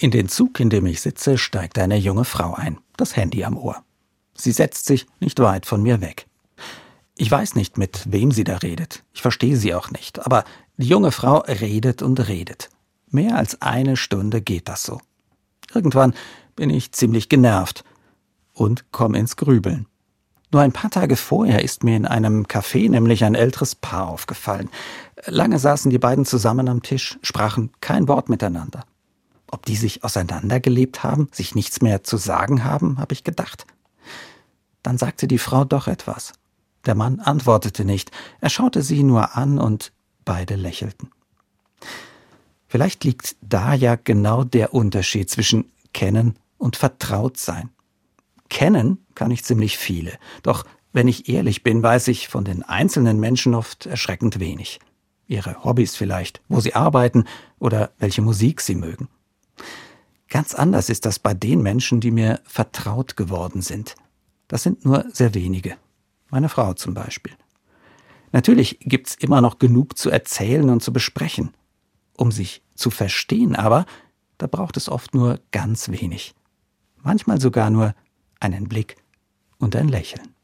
In den Zug, in dem ich sitze, steigt eine junge Frau ein, das Handy am Ohr. Sie setzt sich nicht weit von mir weg. Ich weiß nicht, mit wem sie da redet. Ich verstehe sie auch nicht. Aber die junge Frau redet und redet. Mehr als eine Stunde geht das so. Irgendwann bin ich ziemlich genervt und komme ins Grübeln. Nur ein paar Tage vorher ist mir in einem Café nämlich ein älteres Paar aufgefallen. Lange saßen die beiden zusammen am Tisch, sprachen kein Wort miteinander. Ob die sich auseinandergelebt haben, sich nichts mehr zu sagen haben, habe ich gedacht. Dann sagte die Frau doch etwas. Der Mann antwortete nicht, er schaute sie nur an und beide lächelten. Vielleicht liegt da ja genau der Unterschied zwischen kennen und vertraut sein. Kennen kann ich ziemlich viele, doch wenn ich ehrlich bin, weiß ich von den einzelnen Menschen oft erschreckend wenig. Ihre Hobbys vielleicht, wo sie arbeiten oder welche Musik sie mögen. Ganz anders ist das bei den Menschen, die mir vertraut geworden sind. Das sind nur sehr wenige. Meine Frau zum Beispiel. Natürlich gibt's immer noch genug zu erzählen und zu besprechen. Um sich zu verstehen aber, da braucht es oft nur ganz wenig. Manchmal sogar nur einen Blick und ein Lächeln.